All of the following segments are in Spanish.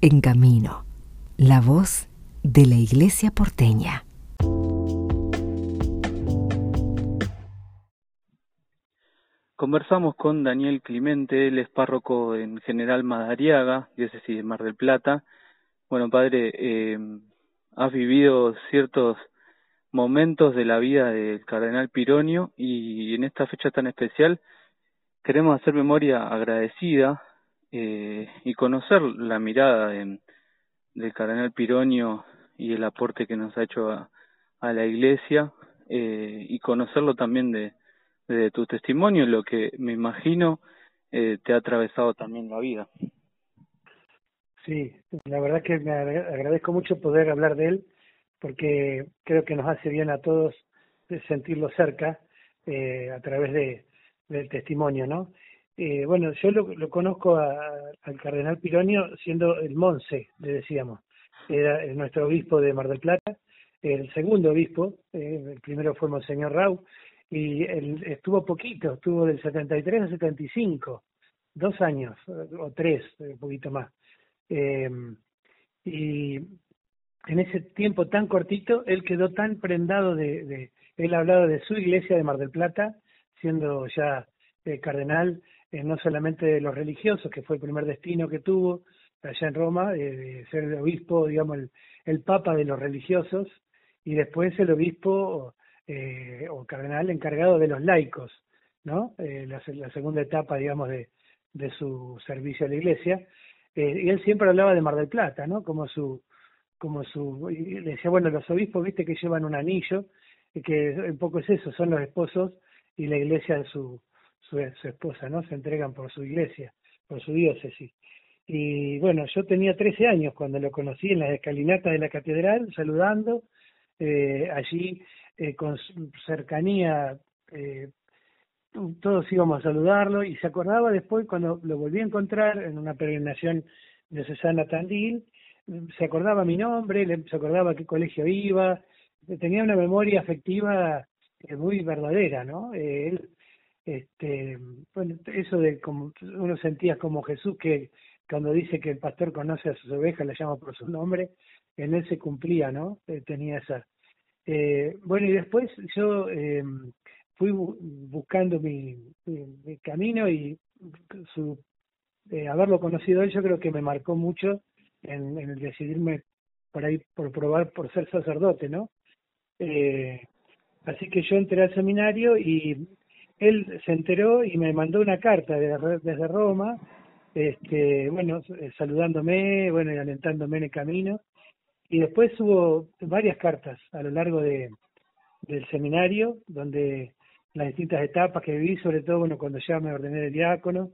En Camino, la voz de la Iglesia porteña. Conversamos con Daniel Climente, él es párroco en General Madariaga, diócesis de Mar del Plata. Bueno, padre, eh, has vivido ciertos momentos de la vida del cardenal Pironio y en esta fecha tan especial queremos hacer memoria agradecida eh, y conocer la mirada de, del cardenal Pironio y el aporte que nos ha hecho a, a la iglesia eh, y conocerlo también de, tu testimonio, lo que me imagino eh, te ha atravesado también la vida. Sí, la verdad que me agradezco mucho poder hablar de él porque creo que nos hace bien a todos sentirlo cerca eh, a través de, del testimonio, ¿no? Eh, bueno, yo lo, conozco al cardenal Pironio siendo el Monse, le decíamos. Era nuestro obispo de Mar del Plata, el segundo obispo, eh, el primero fue Monseñor Rau, y él estuvo poquito, estuvo del 73 al 75, dos años, o tres, un poquito más. Eh, y en ese tiempo tan cortito, él quedó tan prendado de, de él ha hablado de su iglesia de Mar del Plata, siendo ya eh, cardenal, eh, no solamente de los religiosos, que fue el primer destino que tuvo allá en Roma, eh, de ser el obispo, digamos, el, el papa de los religiosos, y después el obispo eh, o cardenal encargado de los laicos, ¿no? La, segunda etapa, digamos, de, de su servicio a la iglesia. Y él siempre hablaba de Mar del Plata, ¿no? Como su, como su, y le decía, bueno, los obispos, viste que llevan un anillo, que un poco es eso, son los esposos y la iglesia su, su, su esposa, ¿no? Se entregan por su iglesia, por su diócesis. Y bueno, yo tenía 13 años cuando lo conocí en las escalinatas de la catedral, saludando, eh, allí eh, con cercanía, eh, todos íbamos a saludarlo y se acordaba después cuando lo volví a encontrar en una peregrinación de Cesana Tandil, se acordaba mi nombre, se acordaba qué colegio iba, tenía una memoria afectiva muy verdadera, ¿no? Eh, él, este, bueno, eso de como uno sentía como Jesús que cuando dice que el pastor conoce a sus ovejas, le llama por su nombre, en él se cumplía, ¿no? Eh, tenía esa. Eh, bueno, y después yo eh, fui bu buscando mi, mi, mi, camino y su haberlo conocido él yo creo que me marcó mucho en, en el decidirme por ahí por probar por ser sacerdote, ¿no? Eh, así que yo entré al seminario y él se enteró y me mandó una carta de, desde Roma, este, bueno, saludándome, bueno, y alentándome en el camino. Y después hubo varias cartas a lo largo de, del seminario, donde las distintas etapas que viví, sobre todo, bueno, cuando ya me ordené de diácono,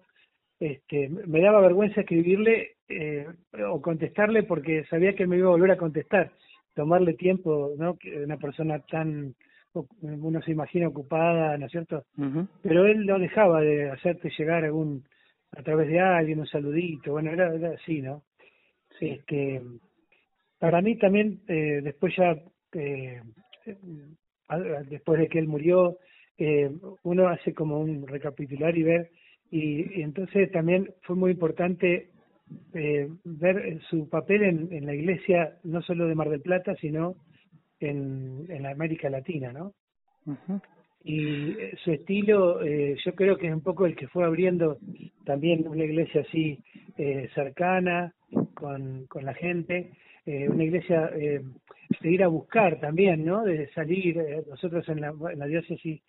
este, me daba vergüenza escribirle eh, o contestarle porque sabía que me iba a volver a contestar, tomarle tiempo, ¿no? Una persona tan uno se imagina ocupada, ¿no es cierto? Uh -huh. Pero él no dejaba de hacerte llegar algún, a través de alguien, un saludito, bueno, era, era así, ¿no? Sí. Este, para mí también, eh, después ya, eh, después de que él murió, eh, uno hace como un recapitular y ver, y, y entonces también fue muy importante eh, ver su papel en, en la iglesia, no solo de Mar del Plata, sino en, en América Latina, ¿no? Uh -huh. Y su estilo, eh, yo creo que es un poco el que fue abriendo también una iglesia así eh, cercana con, con la gente, eh, una iglesia eh, de ir a buscar también, ¿no? De salir, eh, nosotros en la, en la diócesis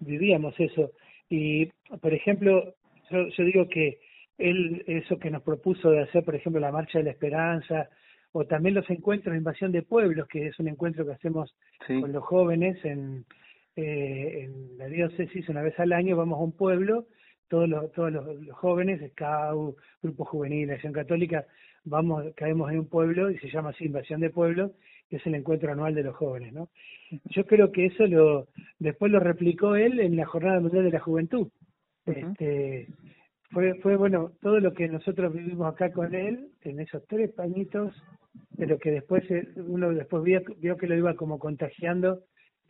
vivíamos eso. Y, por ejemplo, yo, yo digo que él, eso que nos propuso de hacer, por ejemplo, la Marcha de la Esperanza, o también los encuentros de invasión de pueblos, que es un encuentro que hacemos sí. con los jóvenes en, eh, en la diócesis una vez al año, vamos a un pueblo, todos los, todos los, los jóvenes, SCAU, Grupo Juvenil, Acción Católica, vamos, caemos en un pueblo y se llama así Invasión de Pueblos, que es el encuentro anual de los jóvenes, ¿no? Yo creo que eso lo después lo replicó él en la Jornada Mundial de la Juventud. Uh -huh. Este fue fue bueno, todo lo que nosotros vivimos acá con él en esos tres pañitos pero que después uno después vio, vio que lo iba como contagiando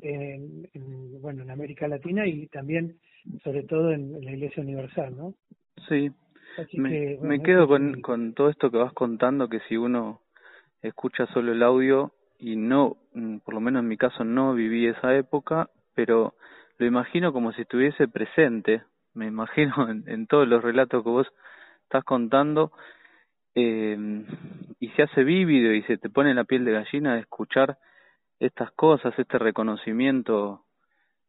en, en, bueno en América Latina y también sobre todo en, en la Iglesia Universal, ¿no? Sí. me, me quedo con, con todo esto que vas contando, que si uno escucha solo el audio y no, mm, por lo menos en mi caso no viví esa época, pero lo imagino como si estuviese presente, me imagino en, en todos los relatos que vos estás contando, eh, se hace vívido y se te pone la piel de gallina de escuchar estas cosas, este reconocimiento,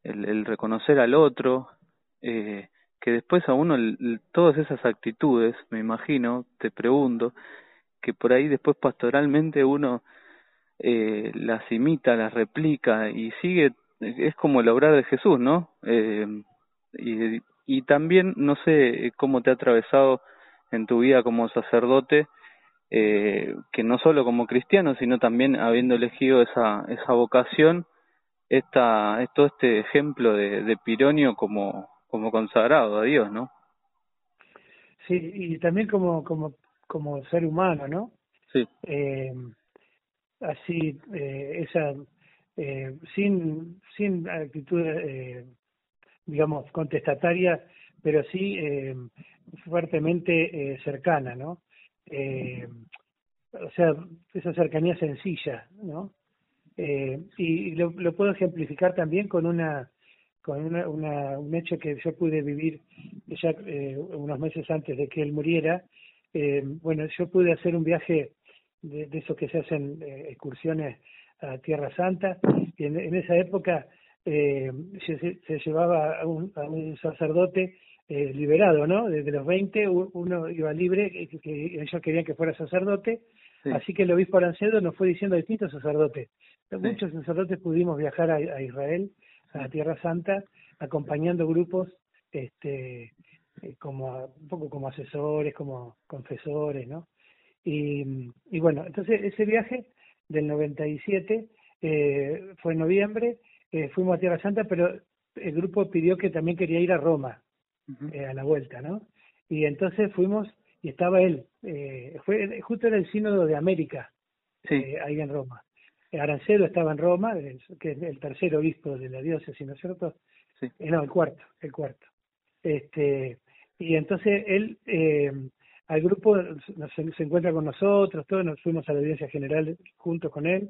el, reconocer al otro, eh, que después a uno todas esas actitudes, me imagino, te pregunto, que por ahí después pastoralmente uno eh, las imita, las replica y sigue, es como el obrar de Jesús, ¿no? Eh, y, y también, no sé cómo te ha atravesado en tu vida como sacerdote, eh, que no solo como cristiano, sino también habiendo elegido esa, esa vocación, esta, todo este ejemplo de, de Pironio como, como consagrado a Dios, ¿no? Sí, y también como, como, como ser humano, ¿no? Sí. Eh, así, eh, esa, eh, sin, sin actitud, eh, digamos, contestataria, pero sí eh, fuertemente eh, cercana, ¿no? Eh, o sea, esa cercanía sencilla, ¿no? Eh, y lo, puedo ejemplificar también con una con una, una, un hecho que yo pude vivir ya eh, unos meses antes de que él muriera. Eh, bueno, yo pude hacer un viaje de, esos que se hacen eh, excursiones a Tierra Santa, y en, esa época eh, se, se, llevaba a un sacerdote eh, liberado, ¿no? Desde los 20 uno iba libre, que, que ellos querían que fuera sacerdote, sí. así que el obispo Arancedo nos fue diciendo a distintos sacerdotes. Sí. Muchos sacerdotes pudimos viajar a, a Israel a Tierra Santa acompañando grupos este eh, como un poco como asesores, como confesores, ¿no? Y, y bueno, entonces ese viaje del 97 eh, fue en noviembre, eh, fuimos a Tierra Santa, pero el grupo pidió que también quería ir a Roma eh, a la vuelta, ¿no? Y entonces fuimos y estaba él, eh, fue justo era el sínodo de América, sí. eh, ahí en Roma. Arancelo estaba en Roma, que es el tercer obispo de la diócesis, ¿no es cierto? Sí. Eh, no, el cuarto, el cuarto. Este, y entonces él, eh, al grupo nos, se encuentra con nosotros, todos nos fuimos a la audiencia general junto con él,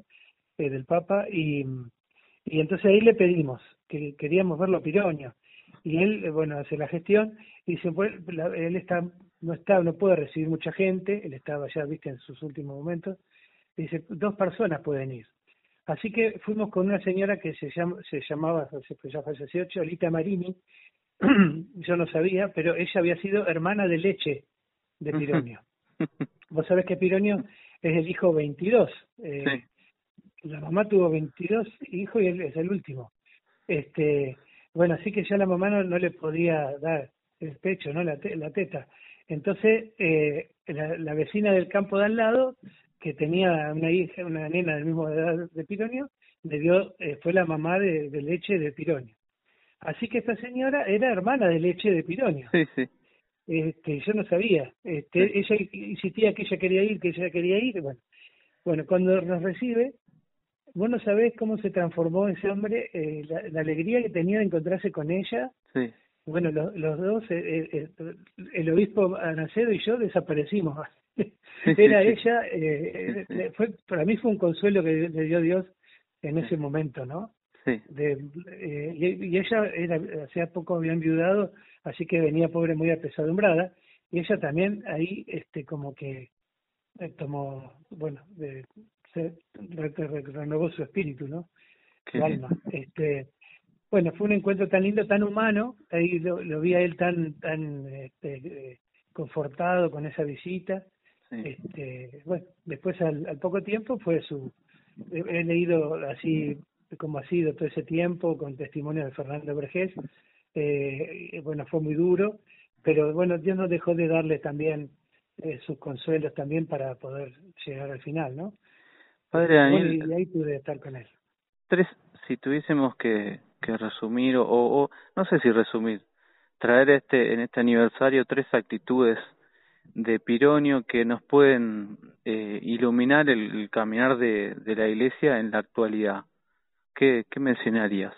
del Papa, y, y entonces ahí le pedimos que queríamos verlo a Piroño. Y él, eh, bueno, hace la gestión y dice, pues, él está, no está, no puede recibir mucha gente, él estaba ya, viste, en sus últimos momentos, dice, dos personas pueden ir. Así que fuimos con una señora que se, llama, se llamaba, ya falleció, Cholita Marini, yo no sabía, pero ella había sido hermana de leche de Pironio. Vos sabés que Pironio es el hijo 22. Eh, sí. La mamá tuvo 22 hijos y él es el último. Este, bueno, así que ya la mamá no, no le podía dar el pecho, ¿no? La, te, la teta. Entonces, eh, la, la, vecina del campo de al lado que tenía una hija, una nena del mismo edad de Pironio, le dio, eh, fue la mamá de, de, leche de Pironio. Así que esta señora era hermana de leche de Pironio. Sí, sí. Este, yo no sabía. Este, sí. Ella insistía que ella quería ir, que ella quería ir. Bueno, bueno cuando nos recibe, vos no sabés cómo se transformó ese hombre, eh, la, la, alegría que tenía de encontrarse con ella. Sí. Bueno, lo, los dos, eh, eh, el obispo Anacedo y yo desaparecimos. era ella, eh, eh, fue para mí fue un consuelo que le dio Dios en ese momento, ¿no? Sí. De, eh, y, y, ella era, hacía poco había enviudado, así que venía pobre muy apesadumbrada, y ella también ahí, este, como que eh, tomó, bueno, de, se renovó su espíritu, ¿no? Su alma. Este, bueno, fue un encuentro tan lindo, tan humano, ahí lo, lo vi a él tan, tan este, confortado con esa visita, este, bueno, después al, al, poco tiempo fue su, he, he, leído así como ha sido todo ese tiempo con testimonio de Fernando Vergés, eh, bueno, fue muy duro, pero bueno, Dios no dejó de darle también eh, sus consuelos también para poder llegar al final, ¿no? Padre Daniel, y ahí pude estar con él. Tres, si tuviésemos que, que resumir, o, o no sé si resumir, traer este en este aniversario tres actitudes de Pironio que nos pueden eh, iluminar el, el caminar de, de, la Iglesia en la actualidad. ¿Qué, qué mencionarías?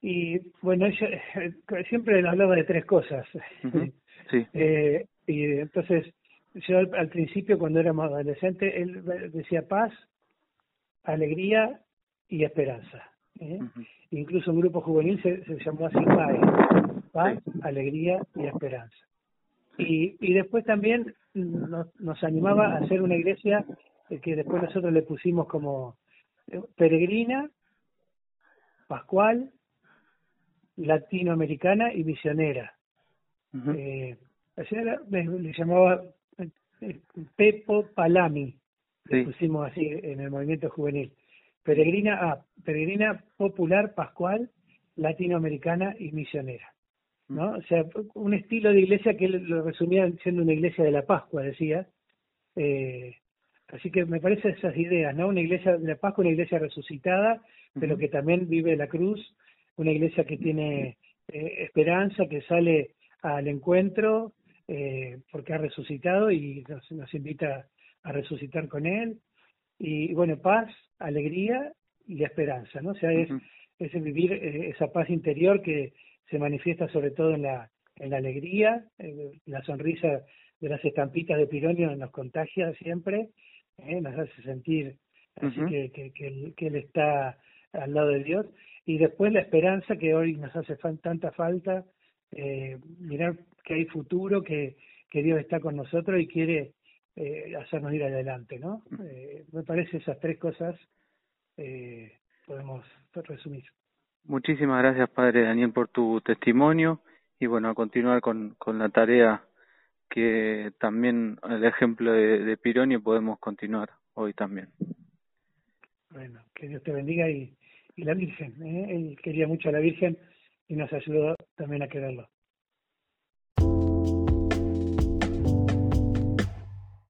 Y bueno, ella siempre hablaba de tres cosas. Uh -huh. Sí. Eh, y entonces, yo al, principio, cuando éramos adolescentes, él decía paz, alegría y esperanza. ¿eh? Incluso un grupo juvenil se, se llamó así PAE, paz, alegría y esperanza. Y, y después también nos, nos animaba a hacer una iglesia que después nosotros le pusimos como eh, peregrina, pascual, latinoamericana y misionera. eh, le llamaba eh, Pepo Palami, le pusimos así en el movimiento juvenil. Peregrina, ah, peregrina popular, pascual, latinoamericana y misionera. ¿no? O sea, un estilo de iglesia que él lo resumía siendo una iglesia de la Pascua, decía. Eh, así que me parecen esas ideas, ¿no? Una iglesia de la Pascua, una iglesia resucitada, pero que también vive la cruz, una iglesia que tiene eh, esperanza, que sale al encuentro eh, porque ha resucitado y nos, nos invita a resucitar con él. Y bueno, paz, alegría y esperanza, ¿no? O sea, es, es vivir eh, esa paz interior que se manifiesta sobre todo en la, en la alegría, la sonrisa de las estampitas de Pironio nos contagia siempre, ¿eh? nos hace sentir así que, que, que, él, que, él, está al lado de Dios, y después la esperanza que hoy nos hace tanta falta, eh, mirar que hay futuro, que, que Dios está con nosotros y quiere eh, hacernos ir adelante, ¿no? Eh, me parece esas tres cosas eh, podemos resumir. Muchísimas gracias, Padre Daniel, por tu testimonio y bueno, a continuar con, con la tarea que también el ejemplo de, de Pironio podemos continuar hoy también. Bueno, que Dios te bendiga y, y la Virgen. ¿eh? Él quería mucho a la Virgen y nos ayudó también a quererlo.